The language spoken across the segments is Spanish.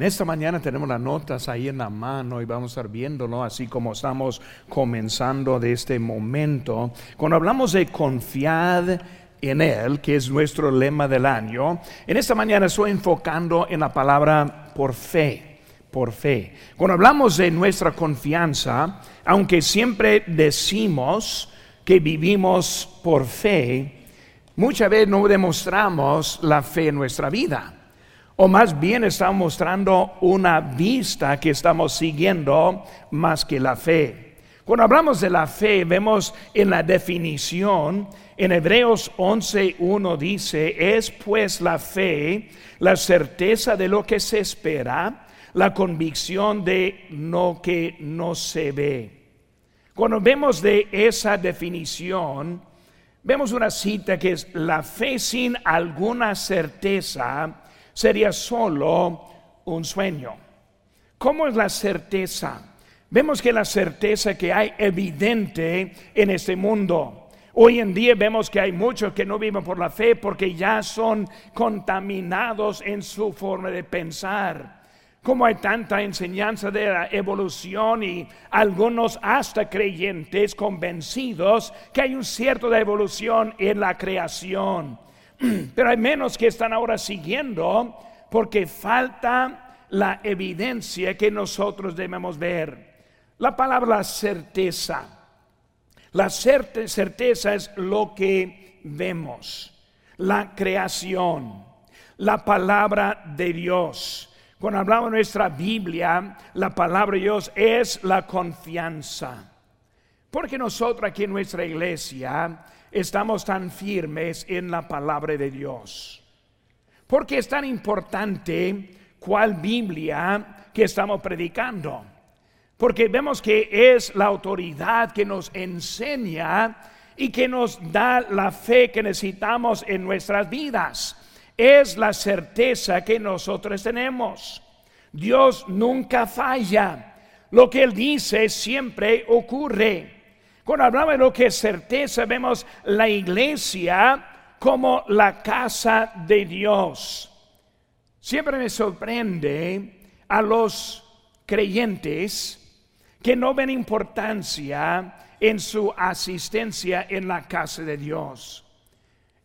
En esta mañana tenemos las notas ahí en la mano y vamos a estar viéndolo así como estamos comenzando de este momento. Cuando hablamos de confiar en Él, que es nuestro lema del año, en esta mañana estoy enfocando en la palabra por fe, por fe. Cuando hablamos de nuestra confianza, aunque siempre decimos que vivimos por fe, muchas veces no demostramos la fe en nuestra vida o más bien estamos mostrando una vista que estamos siguiendo más que la fe. Cuando hablamos de la fe, vemos en la definición, en Hebreos 11.1 dice, es pues la fe la certeza de lo que se espera, la convicción de lo que no se ve. Cuando vemos de esa definición, vemos una cita que es la fe sin alguna certeza sería solo un sueño. ¿Cómo es la certeza? Vemos que la certeza que hay evidente en este mundo. Hoy en día vemos que hay muchos que no viven por la fe porque ya son contaminados en su forma de pensar. Como hay tanta enseñanza de la evolución y algunos hasta creyentes convencidos que hay un cierto de evolución en la creación. Pero hay menos que están ahora siguiendo porque falta la evidencia que nosotros debemos ver. La palabra certeza. La certeza es lo que vemos. La creación. La palabra de Dios. Cuando hablamos de nuestra Biblia, la palabra de Dios es la confianza. Porque nosotros aquí en nuestra iglesia estamos tan firmes en la palabra de Dios? ¿Por qué es tan importante cuál Biblia que estamos predicando? Porque vemos que es la autoridad que nos enseña y que nos da la fe que necesitamos en nuestras vidas. Es la certeza que nosotros tenemos. Dios nunca falla. Lo que Él dice siempre ocurre. Cuando hablamos de lo que es certeza, vemos la iglesia como la casa de Dios. Siempre me sorprende a los creyentes que no ven importancia en su asistencia en la casa de Dios.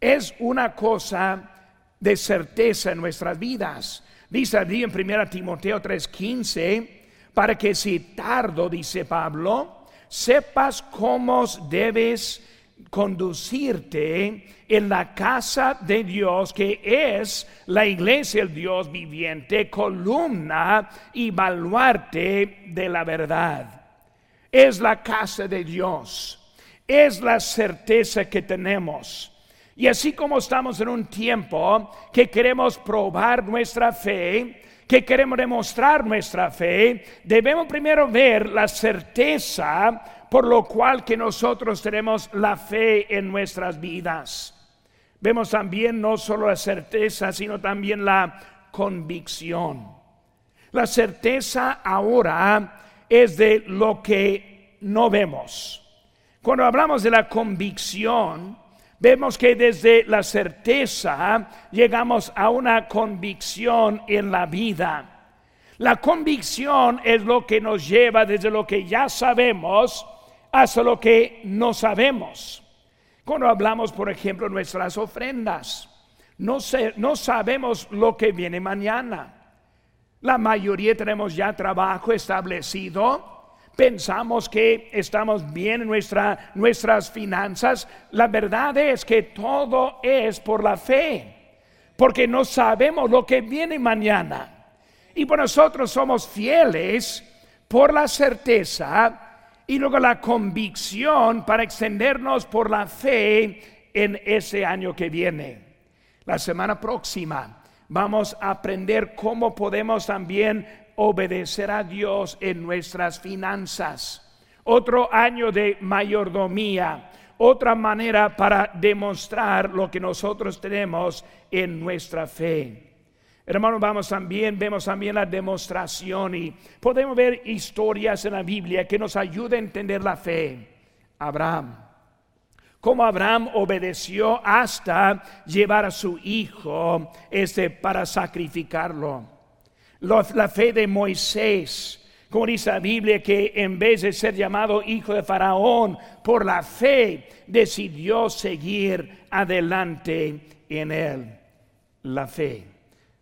Es una cosa de certeza en nuestras vidas. Dice allí en 1 Timoteo 3:15, para que si tardo, dice Pablo, sepas cómo debes conducirte en la casa de Dios, que es la iglesia del Dios viviente, columna y baluarte de la verdad. Es la casa de Dios, es la certeza que tenemos. Y así como estamos en un tiempo que queremos probar nuestra fe, que queremos demostrar nuestra fe, debemos primero ver la certeza por lo cual que nosotros tenemos la fe en nuestras vidas. Vemos también no solo la certeza, sino también la convicción. La certeza ahora es de lo que no vemos. Cuando hablamos de la convicción, vemos que desde la certeza llegamos a una convicción en la vida. La convicción es lo que nos lleva desde lo que ya sabemos hasta lo que no sabemos. Cuando hablamos, por ejemplo, nuestras ofrendas, no, no sabemos lo que viene mañana. La mayoría tenemos ya trabajo establecido pensamos que estamos bien en nuestra, nuestras finanzas. La verdad es que todo es por la fe, porque no sabemos lo que viene mañana. Y por nosotros somos fieles por la certeza y luego la convicción para extendernos por la fe en ese año que viene. La semana próxima vamos a aprender cómo podemos también obedecer a Dios en nuestras finanzas. Otro año de mayordomía, otra manera para demostrar lo que nosotros tenemos en nuestra fe. Hermanos, vamos también, vemos también la demostración y podemos ver historias en la Biblia que nos ayuden a entender la fe. Abraham, como Abraham obedeció hasta llevar a su hijo este para sacrificarlo. La fe de Moisés. Como dice la Biblia, que en vez de ser llamado hijo de Faraón, por la fe decidió seguir adelante en él. La fe.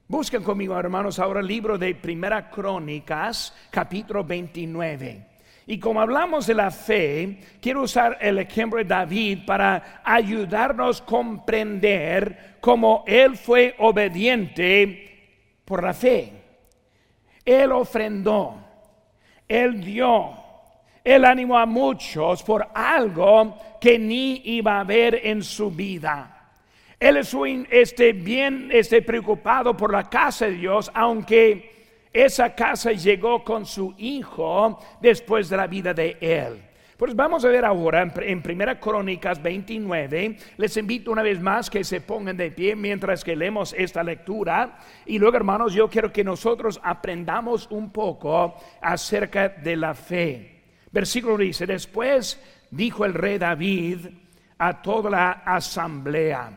Busquen conmigo, hermanos, ahora el libro de Primera Crónicas, capítulo 29. Y como hablamos de la fe, quiero usar el ejemplo de David para ayudarnos a comprender cómo él fue obediente por la fe. Él ofrendó, él dio, él animó a muchos por algo que ni iba a ver en su vida. Él es este, bien este, preocupado por la casa de Dios, aunque esa casa llegó con su hijo después de la vida de él. Pues vamos a ver ahora en Primera Crónicas 29. Les invito una vez más que se pongan de pie mientras que leemos esta lectura. Y luego, hermanos, yo quiero que nosotros aprendamos un poco acerca de la fe. Versículo dice, después dijo el rey David a toda la asamblea,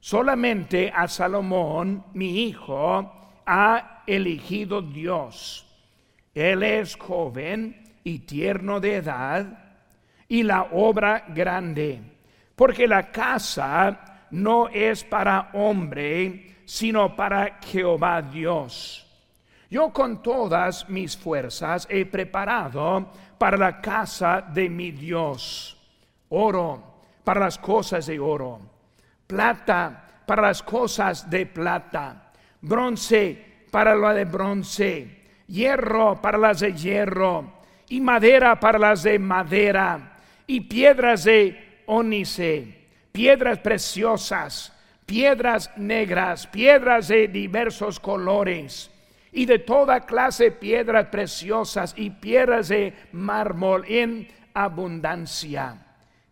solamente a Salomón, mi hijo, ha elegido Dios. Él es joven y tierno de edad, y la obra grande, porque la casa no es para hombre, sino para Jehová Dios. Yo con todas mis fuerzas he preparado para la casa de mi Dios oro para las cosas de oro, plata para las cosas de plata, bronce para lo de bronce, hierro para las de hierro, y madera para las de madera, y piedras de ónice, piedras preciosas, piedras negras, piedras de diversos colores, y de toda clase piedras preciosas y piedras de mármol en abundancia.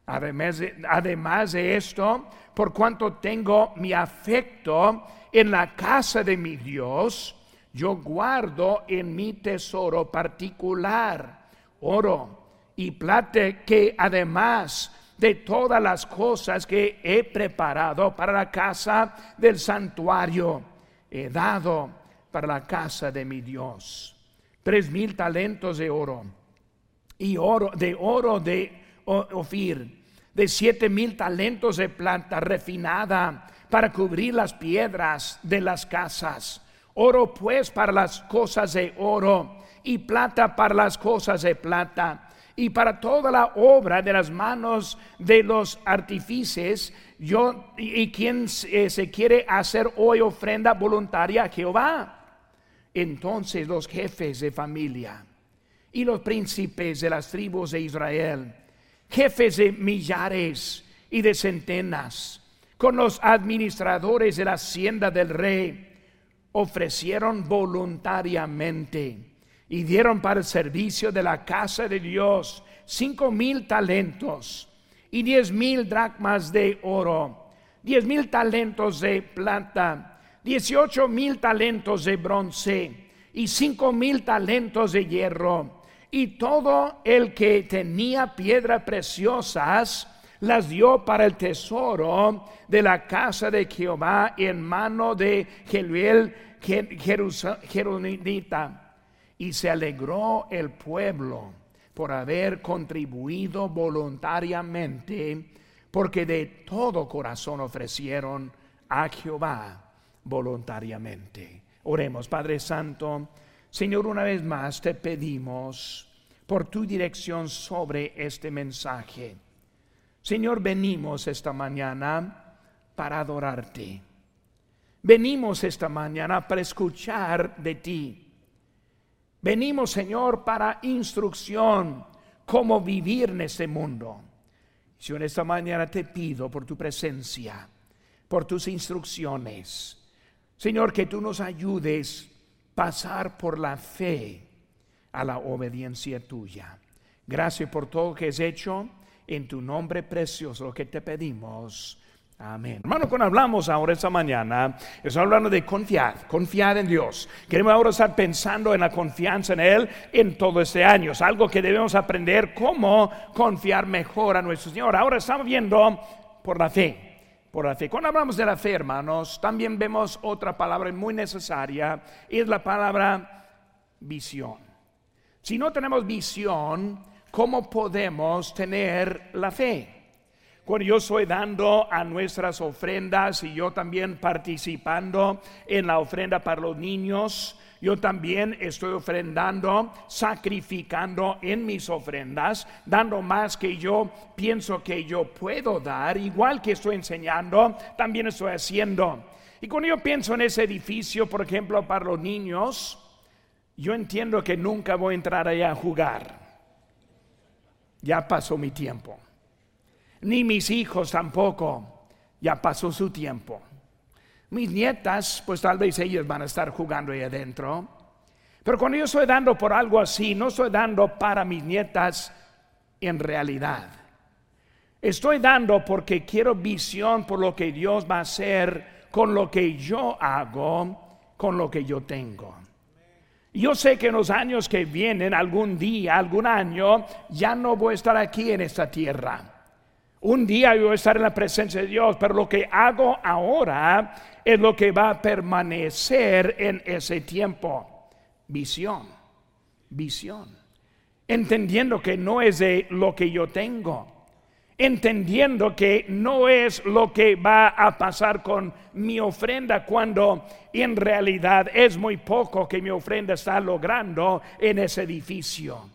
Además de, además de esto, por cuanto tengo mi afecto en la casa de mi Dios, yo guardo en mi tesoro particular oro y plata que además de todas las cosas que he preparado para la casa del santuario, he dado para la casa de mi Dios. Tres mil talentos de oro y oro de oro de Ofir, de siete mil talentos de plata refinada para cubrir las piedras de las casas. Oro pues para las cosas de oro y plata para las cosas de plata y para toda la obra de las manos de los artífices, yo y, quien eh, se quiere hacer hoy ofrenda voluntaria a Jehová. Entonces los jefes de familia y los príncipes de las tribus de Israel, jefes de millares y de centenas, con los administradores de la hacienda del rey, ofrecieron voluntariamente y dieron para el servicio de la casa de Dios cinco mil talentos y diez mil dracmas de oro, diez mil talentos de plata, dieciocho mil talentos de bronce y cinco mil talentos de hierro. Y todo el que tenía piedras preciosas las dio para el tesoro de la casa de Jehová en mano de Jeruel Jerusalita y se alegró el pueblo por haber contribuido voluntariamente, porque de todo corazón ofrecieron a Jehová voluntariamente. Oremos, Padre Santo, Señor, una vez más te pedimos por tu dirección sobre este mensaje. Señor, venimos esta mañana para adorarte. Venimos esta mañana para escuchar de ti. Venimos, Señor, para instrucción, cómo vivir en este mundo. En esta mañana te pido por tu presencia, por tus instrucciones. Señor, que tú nos ayudes pasar por la fe a la obediencia tuya. Gracias por todo lo que has hecho. En tu nombre precioso, lo que te pedimos. Amén. Hermano, cuando hablamos ahora esta mañana, estamos hablando de confiar, confiar en Dios. Queremos ahora estar pensando en la confianza en Él en todo este año. Es algo que debemos aprender cómo confiar mejor a nuestro Señor. Ahora estamos viendo por la fe. por la fe. Cuando hablamos de la fe, hermanos, también vemos otra palabra muy necesaria, es la palabra visión. Si no tenemos visión, ¿cómo podemos tener la fe? Cuando yo estoy dando a nuestras ofrendas y yo también participando en la ofrenda para los niños, yo también estoy ofrendando, sacrificando en mis ofrendas, dando más que yo pienso que yo puedo dar, igual que estoy enseñando, también estoy haciendo. Y cuando yo pienso en ese edificio, por ejemplo, para los niños, yo entiendo que nunca voy a entrar allá a jugar. Ya pasó mi tiempo. Ni mis hijos tampoco. Ya pasó su tiempo. Mis nietas, pues tal vez ellas van a estar jugando ahí adentro. Pero cuando yo estoy dando por algo así, no estoy dando para mis nietas en realidad. Estoy dando porque quiero visión por lo que Dios va a hacer con lo que yo hago, con lo que yo tengo. Yo sé que en los años que vienen, algún día, algún año, ya no voy a estar aquí en esta tierra. Un día yo voy a estar en la presencia de Dios, pero lo que hago ahora es lo que va a permanecer en ese tiempo. Visión, visión. Entendiendo que no es de lo que yo tengo. Entendiendo que no es lo que va a pasar con mi ofrenda cuando en realidad es muy poco que mi ofrenda está logrando en ese edificio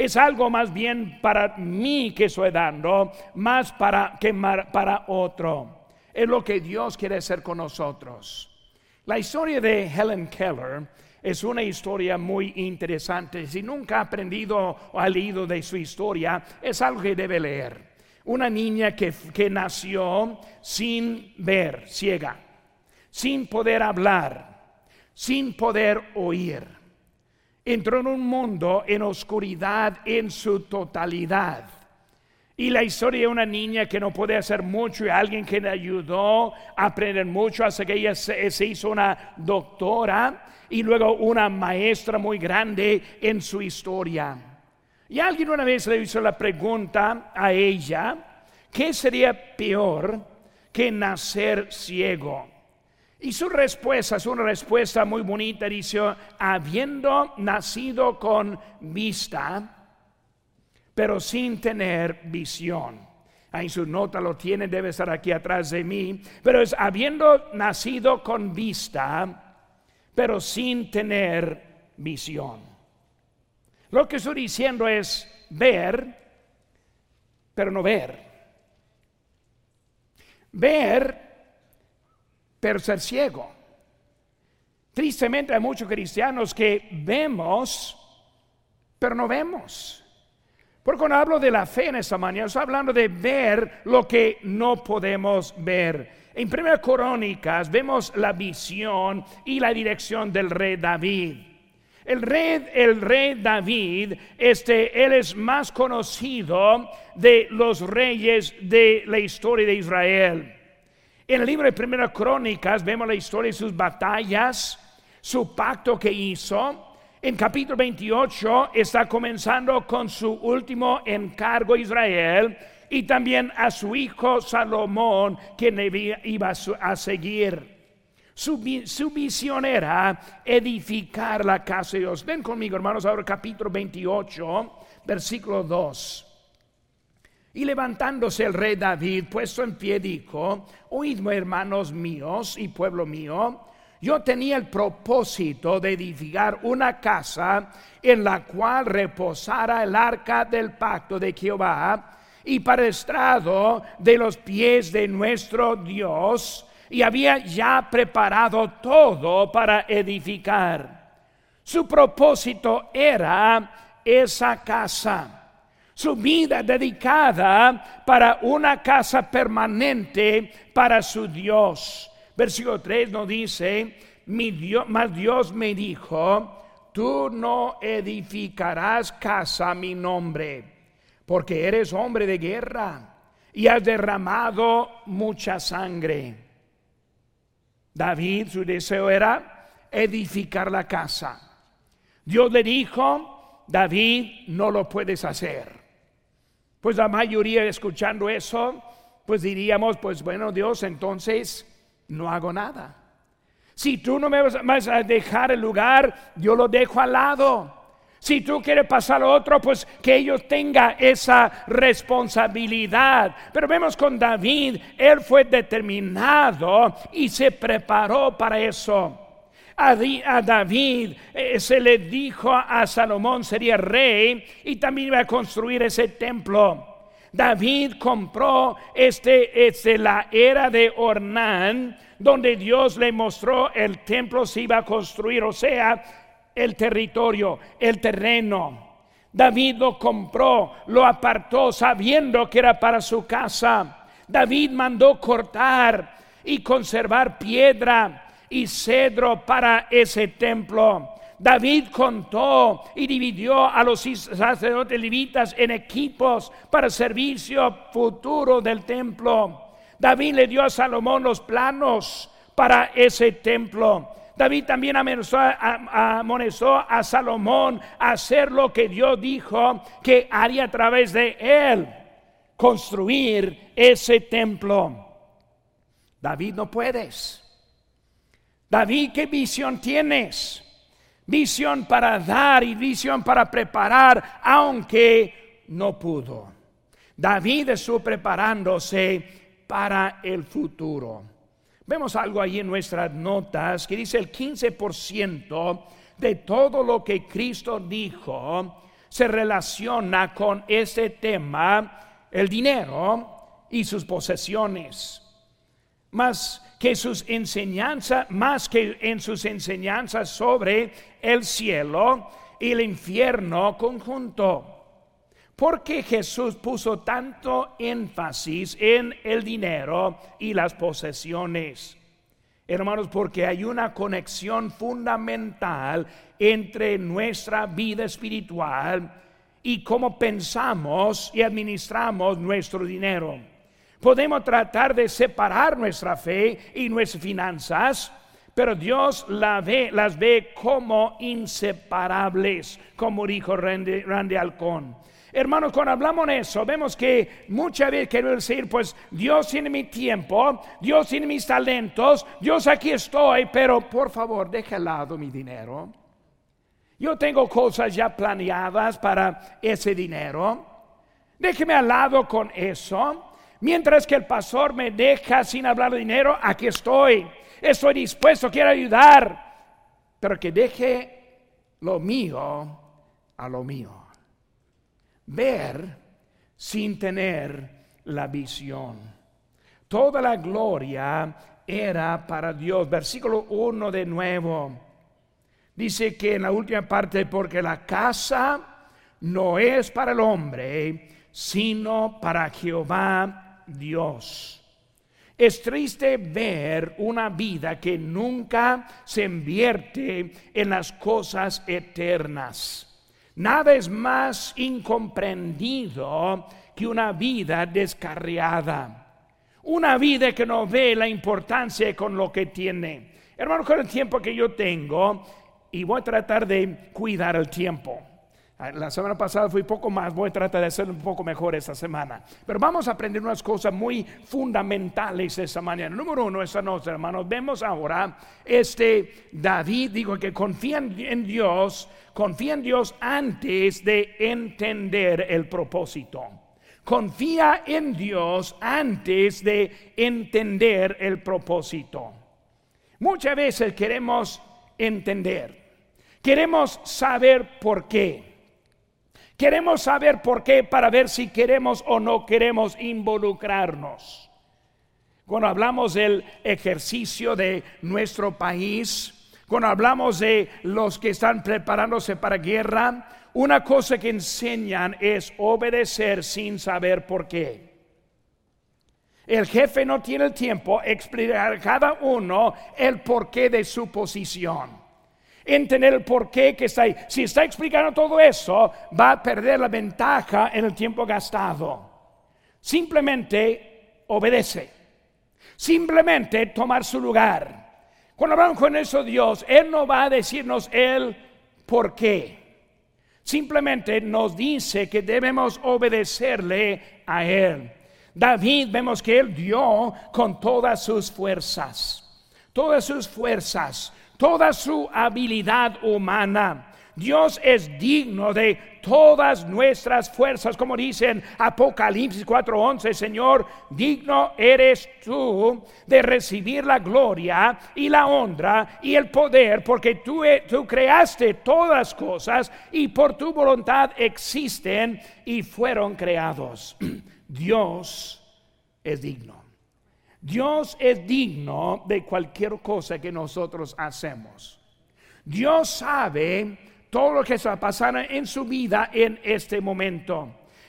es algo más bien para mí que estoy dando, más para que para otro. Es lo que Dios quiere hacer con nosotros. La historia de Helen Keller es una historia muy interesante. Si nunca ha aprendido o ha leído de su historia, es algo que debe leer. Una niña que, que nació sin ver, ciega, sin poder hablar, sin poder oír entró en un mundo en oscuridad en su totalidad. Y la historia de una niña que no puede hacer mucho y alguien que le ayudó a aprender mucho hasta que ella se, hizo una doctora y luego una maestra muy grande en su historia. Y alguien una vez le hizo la pregunta a ella, ¿qué sería peor que nacer ciego? Y su respuesta es una respuesta muy bonita, dice, habiendo nacido con vista, pero sin tener visión. Ahí su nota lo tiene, debe estar aquí atrás de mí, pero es habiendo nacido con vista, pero sin tener visión. Lo que estoy diciendo es ver, pero no ver. Ver pero ser ciego. Tristemente hay muchos cristianos que vemos, pero no vemos. Porque cuando hablo de la fe en esta mañana, estoy hablando de ver lo que no podemos ver. En Primera Crónicas vemos la visión y la dirección del rey David. El rey, el rey David, este, él es más conocido de los reyes de la historia de Israel. En el libro de Primera Crónicas vemos la historia de sus batallas, su pacto que hizo. En capítulo 28 está comenzando con su último encargo a Israel y también a su hijo Salomón, quien iba a seguir. Su, visión era edificar la casa de Dios. Ven conmigo, hermanos, ahora capítulo 28, versículo 2. Y levantándose el rey David, puesto en pie, dijo, oídme hermanos míos y pueblo mío, yo tenía el propósito de edificar una casa en la cual reposara el arca del pacto de Jehová y para estrado de los pies de nuestro Dios, y había ya preparado todo para edificar. Su propósito era esa casa su vida dedicada para una casa permanente para su Dios. Versículo 3 nos dice, mi Dios, Dios me dijo, tú no edificarás casa a mi nombre, porque eres hombre de guerra y has derramado mucha sangre. David, su deseo era edificar la casa. Dios le dijo, David, no lo puedes hacer. Pues la mayoría escuchando eso, pues diríamos, pues bueno, Dios, entonces no hago nada. Si tú no me vas a dejar el lugar, yo lo dejo al lado. Si tú quieres pasar a otro, pues que ellos tengan esa responsabilidad. Pero vemos con David, él fue determinado y se preparó para eso. A, David eh, se le dijo a Salomón sería rey y también iba a construir ese templo. David compró este, este la era de Ornán, donde Dios le mostró el templo se iba a construir, o sea, el territorio, el terreno. David lo compró, lo apartó sabiendo que era para su casa. David mandó cortar y conservar piedra y cedro para ese templo. David contó y dividió a los sacerdotes levitas en equipos para servicio futuro del templo. David le dio a Salomón los planos para ese templo. David también amonestó a Salomón a hacer lo que Dios dijo que haría a través de él, construir ese templo. David, no puedes. David, ¿qué visión tienes? Visión para dar y visión para preparar, aunque no pudo. David estuvo preparándose para el futuro. Vemos algo ahí en nuestras notas que dice el 15% de todo lo que Cristo dijo se relaciona con ese tema, el dinero y sus posesiones. Más que sus enseñanzas, más que en sus enseñanzas sobre el cielo y el infierno conjunto. ¿Por qué Jesús puso tanto énfasis en el dinero y las posesiones? Hermanos, porque hay una conexión fundamental entre nuestra vida espiritual y cómo pensamos y administramos nuestro dinero. Podemos tratar de separar nuestra fe y nuestras finanzas, pero Dios las ve como inseparables, como dijo Randy, Randy Alcón. Hermanos, cuando hablamos de eso, vemos que muchas veces queremos decir, pues Dios tiene mi tiempo, Dios tiene mis talentos, Dios aquí estoy, pero por favor, deje al lado mi dinero. Yo tengo cosas ya planeadas para ese dinero. Déjeme al lado con eso. Mientras que el pastor me deja sin hablar de dinero, aquí estoy. Estoy dispuesto, quiero ayudar. Pero que deje lo mío a lo mío ver sin tener la visión. Toda la gloria era para Dios. Versículo 1 de nuevo. Dice que en la última parte, porque la casa no es para el hombre, sino para Jehová Dios. Es triste ver una vida que nunca se invierte en las cosas eternas. Nada es más incomprendido que una vida descarriada. Una vida que no ve la importancia con lo que tiene. Hermano, con el tiempo que yo tengo, y voy a tratar de cuidar el tiempo. Ah, la semana pasada fui poco más, voy a tratar de hacerlo un poco mejor esta semana. Pero vamos a aprender unas cosas muy fundamentales esta mañana. Número uno, esta noche, hermanos, vemos ahora este David, digo que confía en Dios, confía en Dios antes de entender el propósito. Confía en Dios antes de entender el propósito. Muchas veces queremos entender, queremos saber por qué. Queremos saber por qué para ver si queremos o no queremos involucrarnos. Cuando hablamos del ejercicio de nuestro país, cuando hablamos de los que están preparándose para guerra, una cosa que enseñan es obedecer sin saber por qué. El jefe no tiene el tiempo explicar a cada uno el porqué de su posición entender el porqué que está ahí. Si está explicando todo eso, va a perder la ventaja en el tiempo gastado. Simplemente obedece. Simplemente tomar su lugar. Cuando hablamos con eso Dios, Él no va a decirnos el por qué. Simplemente nos dice que debemos obedecerle a Él. David vemos que él dio con todas sus fuerzas, todas sus fuerzas, toda su habilidad humana. Dios es digno de todas nuestras fuerzas, como dicen Apocalipsis 4:11, Señor, digno eres tú de recibir la gloria y la honra y el poder, porque tú, tú creaste todas cosas y por tu voluntad existen y fueron creados. Dios es digno. Dios es digno de cualquier cosa que nosotros hacemos. Dios sabe todo lo que está pasando en su vida en este momento.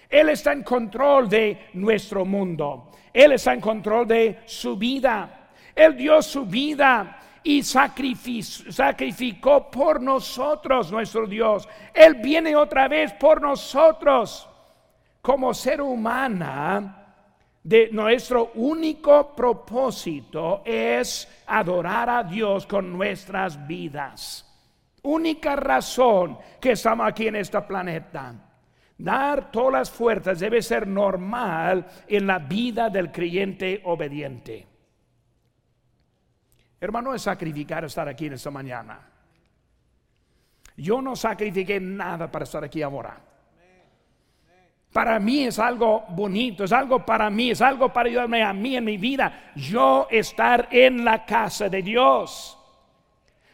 Él está en control de nuestro mundo. Él está en control de su vida. Él dio su vida y sacrificó por nosotros nuestro Dios. Él viene otra vez por nosotros como ser humana, de nuestro único propósito es adorar a Dios con nuestras vidas. Única razón que estamos aquí en este planeta. Dar todas las fuerzas debe ser normal en la vida del creyente obediente. Hermano, es sacrificar estar aquí en esta mañana. Yo no sacrifiqué nada para estar aquí ahora. Para mí es algo bonito, es algo para mí, es algo para ayudarme a mí en mi vida. Yo estar en la casa de Dios.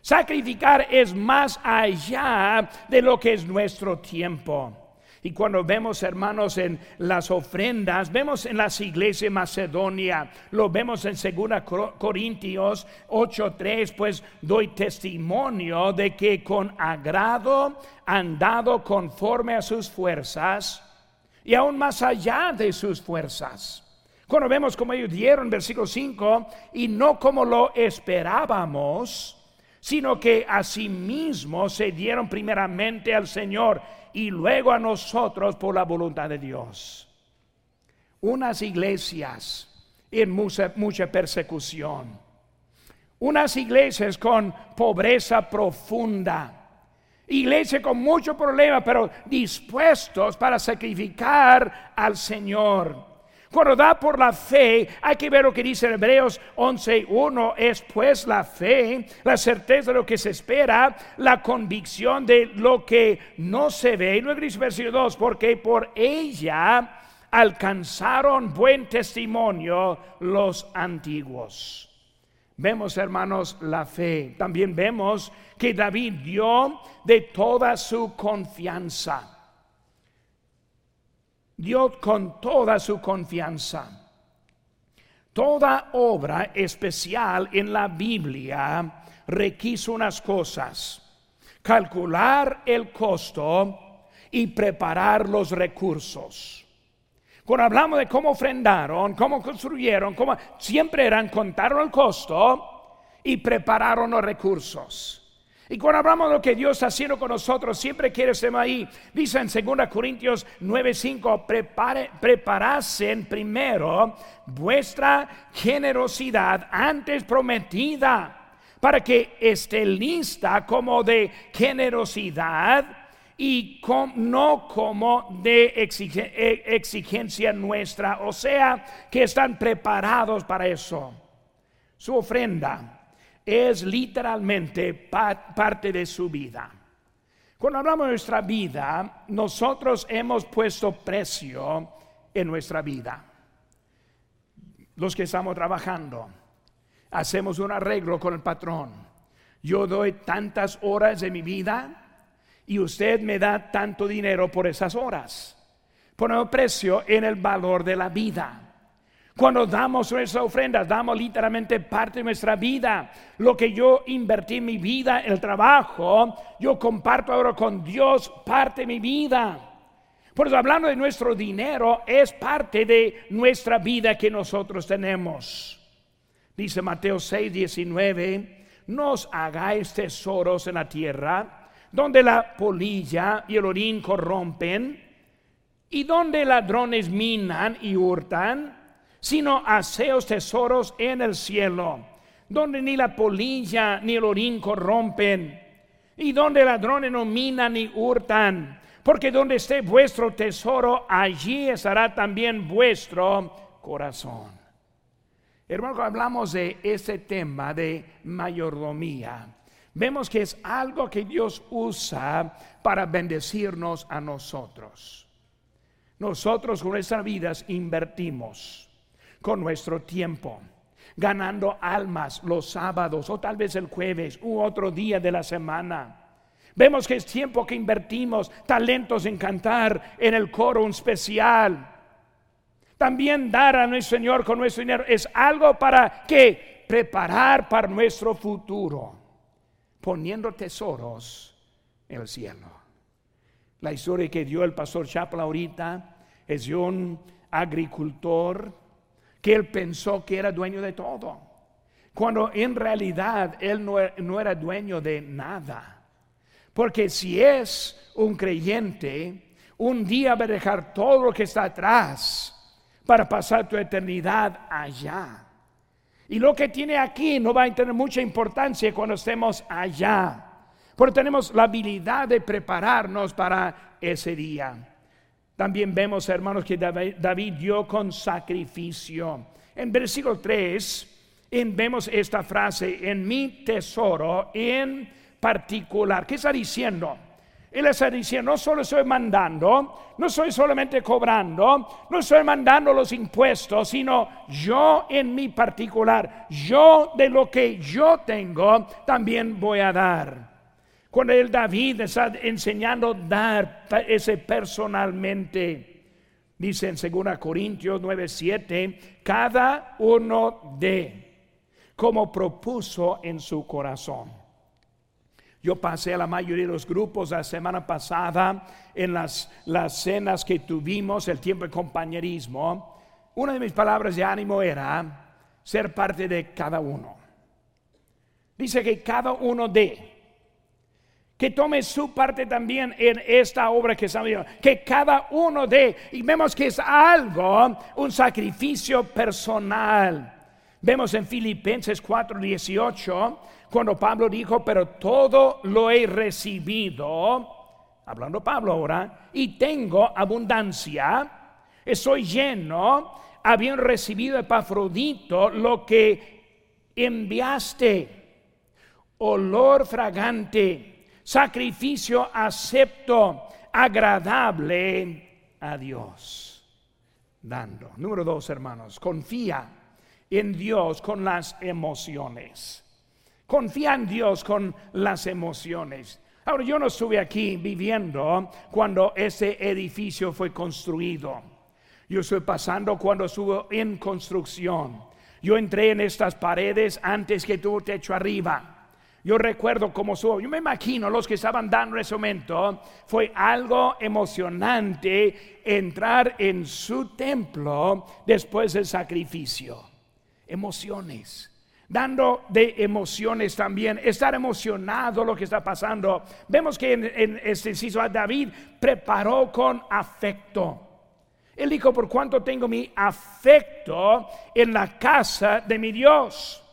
Sacrificar es más allá de lo que es nuestro tiempo. Y cuando vemos, hermanos, en las ofrendas, vemos en las iglesias Macedonia, lo vemos en 2 Corintios 8:3, pues doy testimonio de que con agrado han dado conforme a sus fuerzas y aún más allá de sus fuerzas. Cuando vemos como ellos dieron, versículo 5, y no como lo esperábamos, sino que a sí mismos se dieron primeramente al Señor y luego a nosotros por la voluntad de Dios. Unas iglesias en mucha, mucha persecución, unas iglesias con pobreza profunda, Iglesia con mucho problema, pero dispuestos para sacrificar al Señor. Cuando da por la fe, hay que ver lo que dice en Hebreos 11.1, es pues la fe, la certeza de lo que se espera, la convicción de lo que no se ve. Y luego dice versículo 2, porque por ella alcanzaron buen testimonio los antiguos. Vemos, hermanos, la fe. También vemos que David dio de toda su confianza. Dio con toda su confianza. Toda obra especial en la Biblia requiso unas cosas. Calcular el costo y preparar los recursos. Cuando hablamos de cómo ofrendaron, cómo construyeron, cómo siempre eran contaron el costo y prepararon los recursos. Y cuando hablamos de lo que Dios está haciendo con nosotros, siempre quiere ser ahí. Dice en 2 Corintios 9:5, prepare, preparasen primero vuestra generosidad antes prometida, para que esté lista como de generosidad y no como de e, exigencia nuestra, o sea, que están preparados para eso. Su ofrenda es literalmente parte de su vida. Cuando hablamos de nuestra vida, nosotros hemos puesto precio en nuestra vida. Los que estamos trabajando, hacemos un arreglo con el patrón. Yo doy tantas horas de mi vida y usted me da tanto dinero por esas horas. Ponemos precio en el valor de la vida. Cuando damos nuestras ofrendas, damos literalmente parte de nuestra vida. Lo que yo invertí en mi vida, el trabajo, yo comparto ahora con Dios parte de mi vida. Por eso hablando de nuestro dinero, es parte de nuestra vida que nosotros tenemos. Dice Mateo 6, 19, no hagáis tesoros en la tierra donde la polilla y el orín corrompen, y donde ladrones minan y hurtan, sino aseos tesoros en el cielo, donde ni la polilla ni el orín corrompen, y donde ladrones no minan ni hurtan, porque donde esté vuestro tesoro, allí estará también vuestro corazón. Hermano, hablamos de este tema de mayordomía, vemos que es algo que Dios usa para bendecirnos a nosotros. Nosotros con nuestras vidas invertimos con nuestro tiempo, ganando almas los sábados o tal vez el jueves u otro día de la semana. Vemos que es tiempo que invertimos talentos en cantar en el coro un especial. También dar a nuestro Señor con nuestro dinero es algo para que preparar para nuestro futuro, poniendo tesoros en el cielo. La historia que dio el pastor Chapel ahorita es de un agricultor que él pensó que era dueño de todo, cuando en realidad él no, no era dueño de nada. Porque si es un creyente, un día va a dejar todo lo que está atrás para pasar tu eternidad allá. Y lo que tiene aquí no va a tener mucha importancia cuando estemos allá. Porque tenemos la habilidad de prepararnos para ese día. También vemos, hermanos, que David dio con sacrificio. En versículo 3 vemos esta frase, en mi tesoro en particular. ¿Qué está diciendo? Él está diciendo, no solo estoy mandando, no estoy solamente cobrando, no estoy mandando los impuestos, sino yo en mi particular, yo de lo que yo tengo, también voy a dar. Cuando el David está enseñando dar ese personalmente, dice en 2 Corintios 9:7, cada uno de como propuso en su corazón. Yo pasé a la mayoría de los grupos la semana pasada en las, las cenas que tuvimos, el tiempo de compañerismo. Una de mis palabras de ánimo era ser parte de cada uno. Dice que cada uno de que tome su parte también en esta obra que estamos viendo, que cada uno de, y vemos que es algo, un sacrificio personal. Vemos en Filipenses 4:18, cuando Pablo dijo, pero todo lo he recibido, hablando Pablo ahora, y tengo abundancia, estoy lleno, habiendo recibido Epafrodito lo que enviaste, olor fragante sacrificio acepto, agradable a Dios. Dando. Número dos, hermanos, confía en Dios con las emociones. Confía en Dios con las emociones. Ahora, yo no estuve aquí viviendo cuando ese edificio fue construido. Yo estoy pasando cuando estuvo en construcción. Yo entré en estas paredes antes que tuvo techo arriba. Yo recuerdo como su, yo me imagino los que estaban dando ese momento, fue algo emocionante entrar en su templo después del sacrificio. Emociones dando de emociones también, estar emocionado lo que está pasando. Vemos que en, este inciso a David preparó con afecto. Él dijo, por cuanto tengo mi afecto en la casa de mi Dios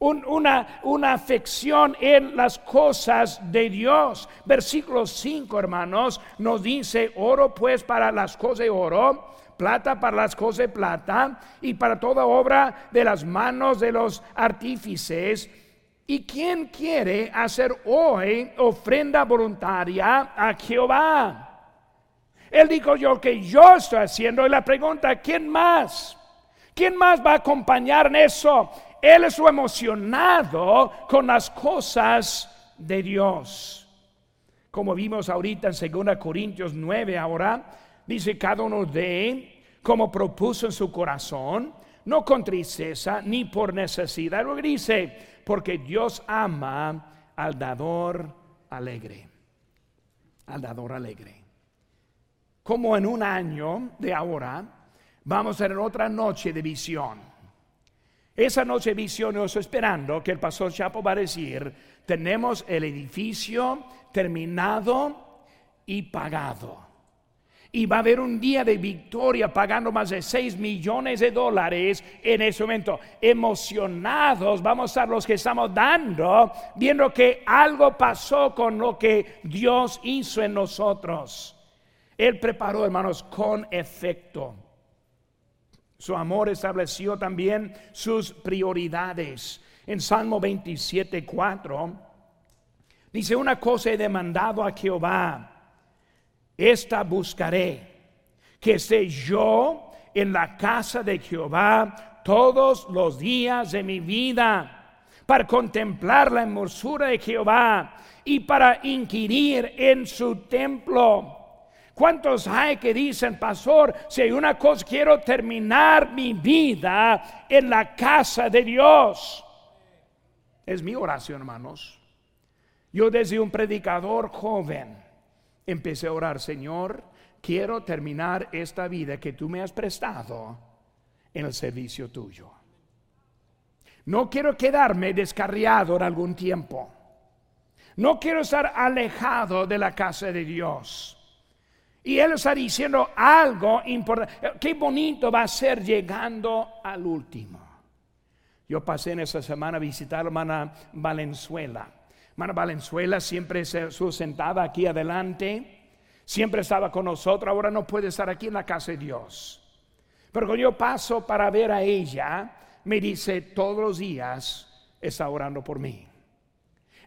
una, una afección en las cosas de Dios. Versículo 5, hermanos, nos dice, oro pues para las cosas de oro, plata para las cosas de plata y para toda obra de las manos de los artífices. ¿Y quién quiere hacer hoy ofrenda voluntaria a Jehová? Él dijo yo que yo estoy haciendo y la pregunta, ¿quién más? ¿Quién más va a acompañar en eso? Él es emocionado con las cosas de Dios. Como vimos ahorita en 2 Corintios 9 ahora, dice cada uno de, como propuso en su corazón, no con tristeza ni por necesidad. Lo dice, porque Dios ama al dador alegre. Al dador alegre. Como en un año de ahora, vamos a tener otra noche de visión. Esa noche visionoso esperando que el pastor Chapo va a decir, tenemos el edificio terminado y pagado. Y va a haber un día de victoria pagando más de 6 millones de dólares en ese momento. Emocionados vamos a los que estamos dando, viendo que algo pasó con lo que Dios hizo en nosotros. Él preparó, hermanos, con efecto Su amor estableció también sus prioridades. En Salmo 27, 4, dice, una cosa he demandado a Jehová, esta buscaré, que esté yo en la casa de Jehová todos los días de mi vida, para contemplar la hermosura de Jehová y para inquirir en su templo. ¿Cuántos hay que dicen, pastor, si hay una cosa, quiero terminar mi vida en la casa de Dios? Es mi oración, hermanos. Yo desde un predicador joven empecé a orar, Señor, quiero terminar esta vida que tú me has prestado en el servicio tuyo. No quiero quedarme descarriado en algún tiempo. No quiero estar alejado de la casa de Dios. Y él está diciendo algo importante. Qué bonito va a ser llegando al último. Yo pasé en esa semana a visitar a la hermana Valenzuela. Hermana Valenzuela siempre se sentada aquí adelante. Siempre estaba con nosotros. Ahora no puede estar aquí en la casa de Dios. Pero cuando yo paso para ver a ella, me dice todos los días está orando por mí.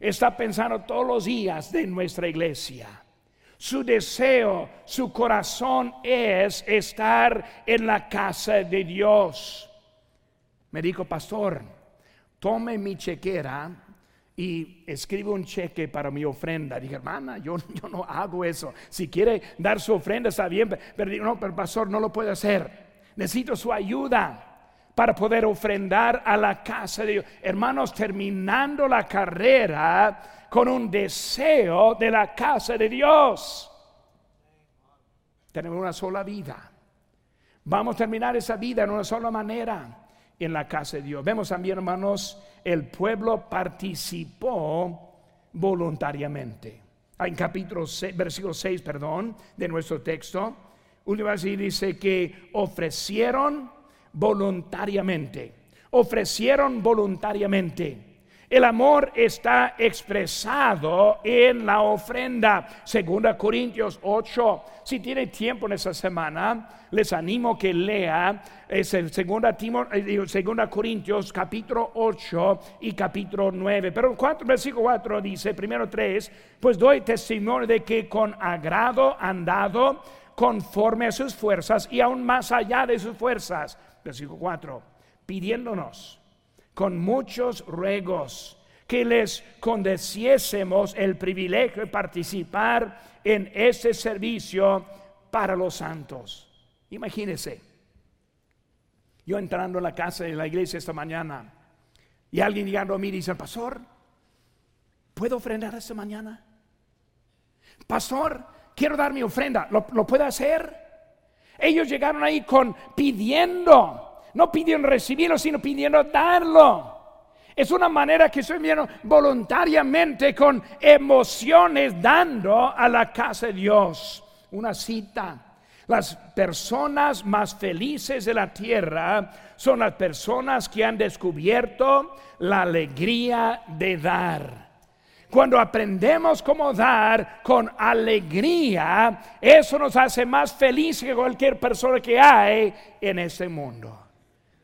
Está pensando todos los días de nuestra iglesia su deseo, su corazón es estar en la casa de Dios. Me dijo, pastor, tome mi chequera y escribe un cheque para mi ofrenda. Dije, hermana, yo, yo no hago eso. Si quiere dar su ofrenda, está bien, pero no, pero pastor, no lo puede hacer. Necesito su ayuda para poder ofrendar a la casa de Dios. Hermanos, terminando la carrera, con un deseo de la casa de Dios. Tenemos una sola vida. Vamos a terminar esa vida en una sola manera en la casa de Dios. Vemos también, hermanos, el pueblo participó voluntariamente. En capítulo 6, versículo 6, perdón, de nuestro texto, última dice que ofrecieron voluntariamente. Ofrecieron voluntariamente. El amor está expresado en la ofrenda. Segunda Corintios 8. Si tiene tiempo en esta semana, les animo que lea segunda, eh, segunda Corintios capítulo 8 y capítulo 9. Pero el versículo 4 dice, primero 3, pues doy testimonio de que con agrado han dado conforme a sus fuerzas y aún más allá de sus fuerzas. Versículo 4, pidiéndonos con muchos ruegos que les condeciésemos el privilegio de participar en ese servicio para los santos. Imagínense, yo entrando en la casa de la iglesia esta mañana y alguien llegando a mí y dice, pastor, ¿puedo ofrendar esta mañana? Pastor, quiero dar mi ofrenda, ¿lo, lo puedo hacer? Ellos llegaron ahí con pidiendo no pidiendo recibirlo, sino pidiendo darlo. Es una manera que estoy viendo voluntariamente con emociones dando a la casa de Dios. Una cita. Las personas más felices de la tierra son las personas que han descubierto la alegría de dar. Cuando aprendemos cómo dar con alegría, eso nos hace más felices que cualquier persona que hay en este mundo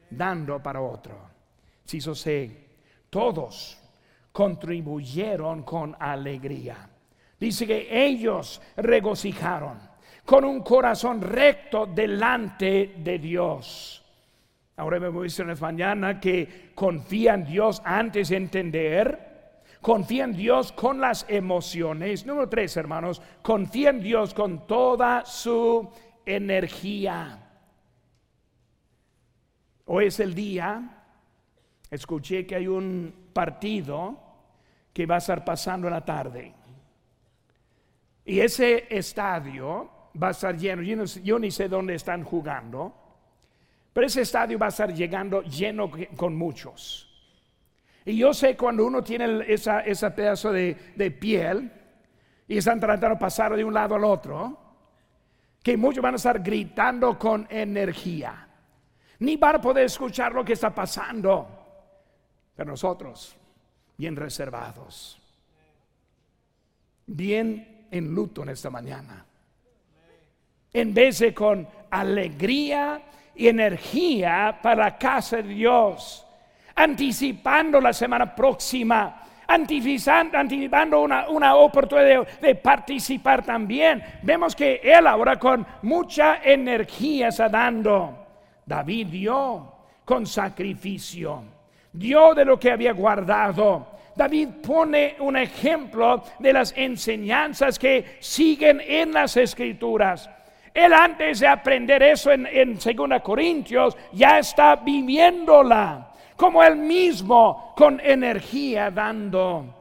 dando para otro. Si eso sé, todos contribuyeron con alegría. Dice que ellos regocijaron con un corazón recto delante de Dios. Ahora me voy a decir mañana que confía en Dios antes de entender, confía en Dios con las emociones. Número tres, hermanos, confía en Dios con toda su energía. Hoy es el día, escuché que hay un partido que va a estar pasando en la tarde. Y ese estadio va a estar lleno, yo, ni sé dónde están jugando, pero ese estadio va a estar llegando lleno con muchos. Y yo sé cuando uno tiene esa, ese pedazo de, de piel y están tratando de pasar de un lado al otro, que muchos van a estar gritando con energía ni van a poder escuchar lo que está pasando. Pero nosotros, bien reservados, bien en luto en esta mañana. En vez de con alegría energía para la casa de Dios, anticipando la semana próxima, anticipando una, una oportunidad de, participar también. Vemos que Él ahora con mucha energía está dando. David dio con sacrificio, dio de lo que había guardado. David pone un ejemplo de las enseñanzas que siguen en las escrituras. Él antes de aprender eso en, en 2 Corintios ya está viviéndola, como él mismo con energía dando.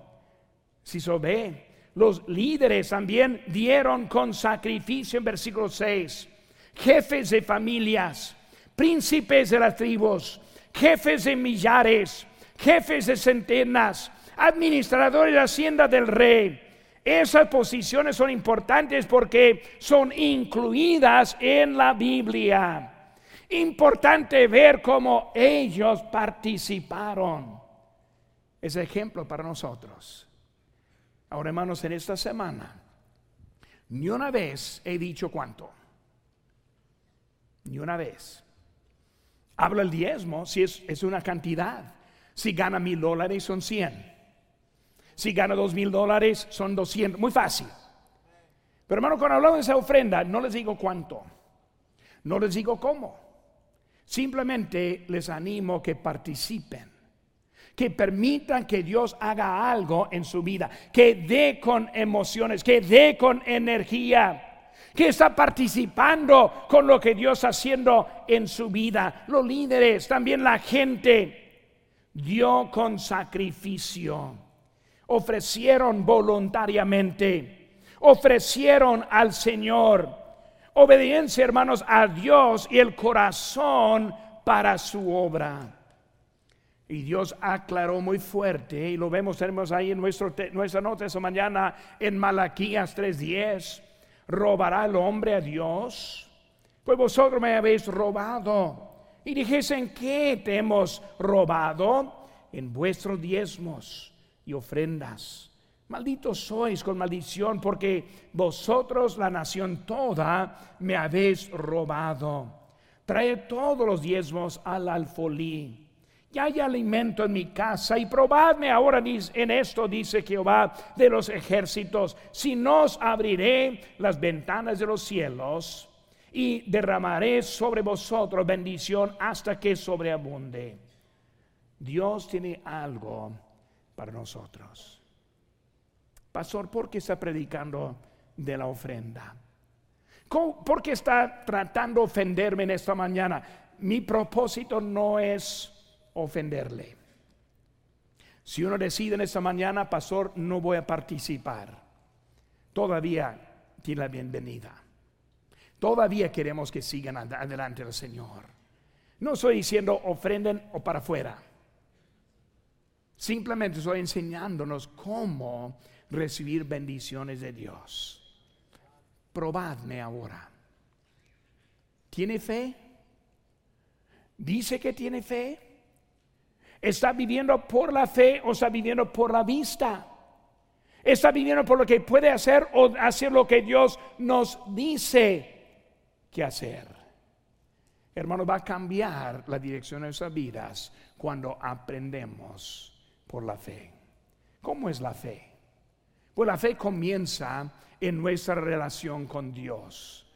Si se ve, los líderes también dieron con sacrificio en versículo 6. Jefes de familias, príncipes de las tribus, jefes de millares, jefes de centenas, administradores de hacienda del rey esas posiciones son importantes porque son incluidas en la Biblia. Importante ver cómo ellos participaron. Es ejemplo para nosotros. Ahora, hermanos, en esta semana, ni una vez he dicho cuánto. Ni una vez. Hablo el diezmo si es, es una cantidad. Si gana mil dólares son cien. Si gana dos mil dólares, son 200. Muy fácil. Pero hermano, cuando hablamos de esa ofrenda, no les digo cuánto. No les digo cómo. Simplemente les animo que participen. Que permitan que Dios haga algo en su vida. Que dé con emociones. Que dé con energía que está participando con lo que Dios está haciendo en su vida. Los líderes, también la gente, dio con sacrificio ofrecieron voluntariamente, ofrecieron al Señor. Obediencia, hermanos, a Dios y el corazón para su obra. Y Dios aclaró muy fuerte, y lo vemos, tenemos ahí en nuestro, nuestra nota esta mañana en Malaquías 3:10, ¿robará el hombre a Dios? Pues vosotros me habéis robado. Y dijese, ¿en qué te hemos robado? En vuestros diezmos y ofrendas. Malditos sois con maldición porque vosotros, la nación toda, me habéis robado. Trae todos los diezmos al alfolí. Y hay alimento en mi casa y probadme ahora en esto, dice Jehová de los ejércitos, si no os abriré las ventanas de los cielos y derramaré sobre vosotros bendición hasta que sobreabunde. Dios tiene algo para nosotros. Pastor, ¿por qué está predicando de la ofrenda? ¿Por qué está tratando de ofenderme en esta mañana? Mi propósito no es ofenderle. Si uno decide en esta mañana, pastor, no voy a participar, todavía tiene la bienvenida. Todavía queremos que sigan adelante el Señor. No estoy diciendo ofrenden o para afuera. Simplemente estoy enseñándonos cómo recibir bendiciones de Dios. Probadme ahora. ¿Tiene fe? ¿Dice que tiene fe? ¿Está viviendo por la fe o está viviendo por la vista? ¿Está viviendo por lo que puede hacer o hacer lo que Dios nos dice que hacer? Hermano, va a cambiar la dirección de nuestras vidas cuando aprendemos por la fe. ¿Cómo es la fe? Pues la fe comienza en nuestra relación con Dios.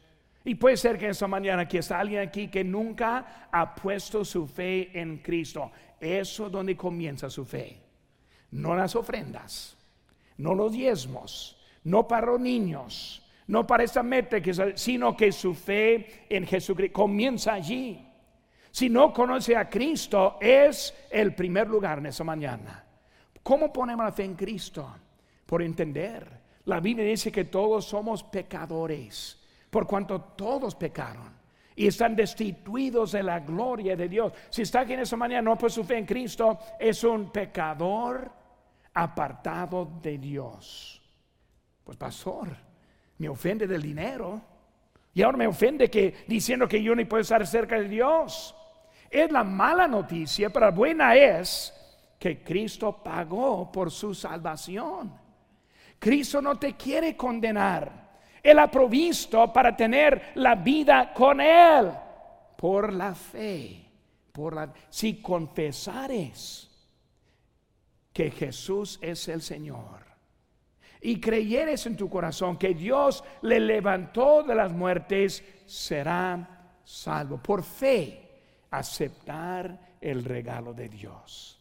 Y puede ser que esta mañana aquí está alguien aquí que nunca ha puesto su fe en Cristo. Eso es donde comienza su fe. No las ofrendas, no los diezmos, no para los niños, no para esta meta, sino que su fe en Jesucristo comienza allí. Si no conoce a Cristo, es el primer lugar en esa mañana. ¿Cómo ponemos la fe en Cristo? Por entender. La Biblia dice que todos somos pecadores, por cuanto todos pecaron y están destituidos de la gloria de Dios. Si está aquí en esa mañana no por su fe en Cristo, es un pecador apartado de Dios. Pues pastor, me ofende del dinero y ahora me ofende que diciendo que yo ni puedo estar cerca de Dios. Es la mala noticia, pero la buena es que Cristo pagó por su salvación. Cristo no te quiere condenar. Él ha provisto para tener la vida con Él. por la fe, por la si confesares que Jesús es el Señor y creyeres en tu corazón que Dios le levantó de las muertes, será salvo. Por fe, aceptar el regalo de Dios.